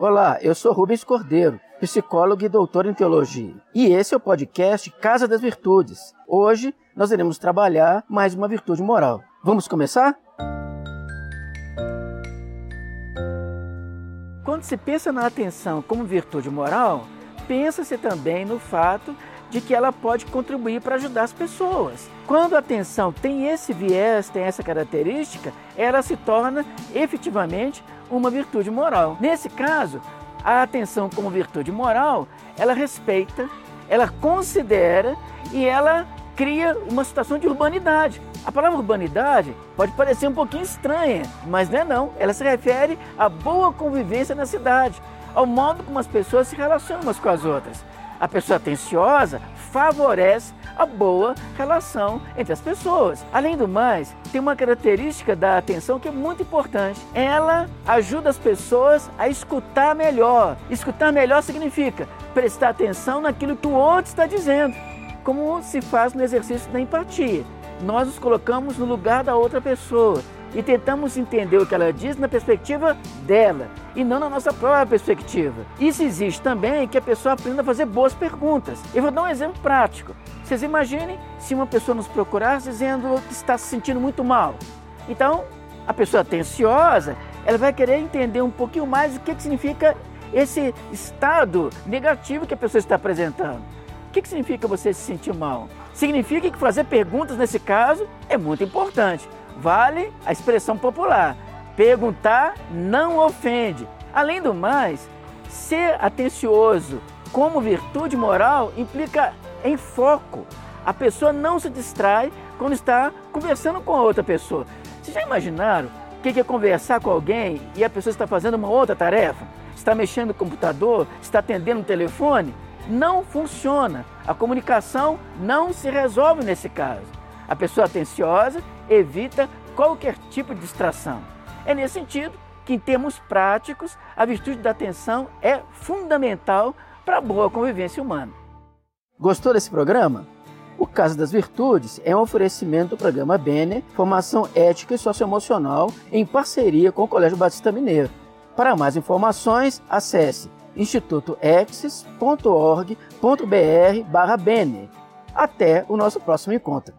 Olá, eu sou Rubens Cordeiro, psicólogo e doutor em teologia. E esse é o podcast Casa das Virtudes. Hoje nós iremos trabalhar mais uma virtude moral. Vamos começar? Quando se pensa na atenção como virtude moral, pensa-se também no fato de que ela pode contribuir para ajudar as pessoas. Quando a atenção tem esse viés, tem essa característica, ela se torna efetivamente uma virtude moral. Nesse caso, a atenção como virtude moral, ela respeita, ela considera e ela cria uma situação de urbanidade. A palavra urbanidade pode parecer um pouquinho estranha, mas não é não. Ela se refere à boa convivência na cidade, ao modo como as pessoas se relacionam umas com as outras. A pessoa atenciosa favorece a boa relação entre as pessoas. Além do mais, tem uma característica da atenção que é muito importante. Ela ajuda as pessoas a escutar melhor. Escutar melhor significa prestar atenção naquilo que o outro está dizendo, como se faz no exercício da empatia. Nós nos colocamos no lugar da outra pessoa e tentamos entender o que ela diz na perspectiva dela e não na nossa própria perspectiva. Isso existe também que a pessoa aprenda a fazer boas perguntas. Eu vou dar um exemplo prático. Vocês imaginem se uma pessoa nos procurasse dizendo que está se sentindo muito mal. Então, a pessoa atenciosa, ela vai querer entender um pouquinho mais o que, significa esse estado negativo que a pessoa está apresentando. O que significa você se sentir mal? Significa que fazer perguntas nesse caso é muito importante. Vale a expressão popular: perguntar não ofende. Além do mais, ser atencioso como virtude moral implica em foco. A pessoa não se distrai quando está conversando com outra pessoa. Vocês já imaginaram o que é conversar com alguém e a pessoa está fazendo uma outra tarefa? Está mexendo no computador? Está atendendo o telefone? Não funciona. A comunicação não se resolve nesse caso. A pessoa atenciosa evita qualquer tipo de distração. É nesse sentido que, em termos práticos, a virtude da atenção é fundamental para a boa convivência humana. Gostou desse programa? O Casa das Virtudes é um oferecimento do programa Bene, Formação Ética e Socioemocional, em parceria com o Colégio Batista Mineiro. Para mais informações, acesse institutoexis.org.br/bene. Até o nosso próximo encontro.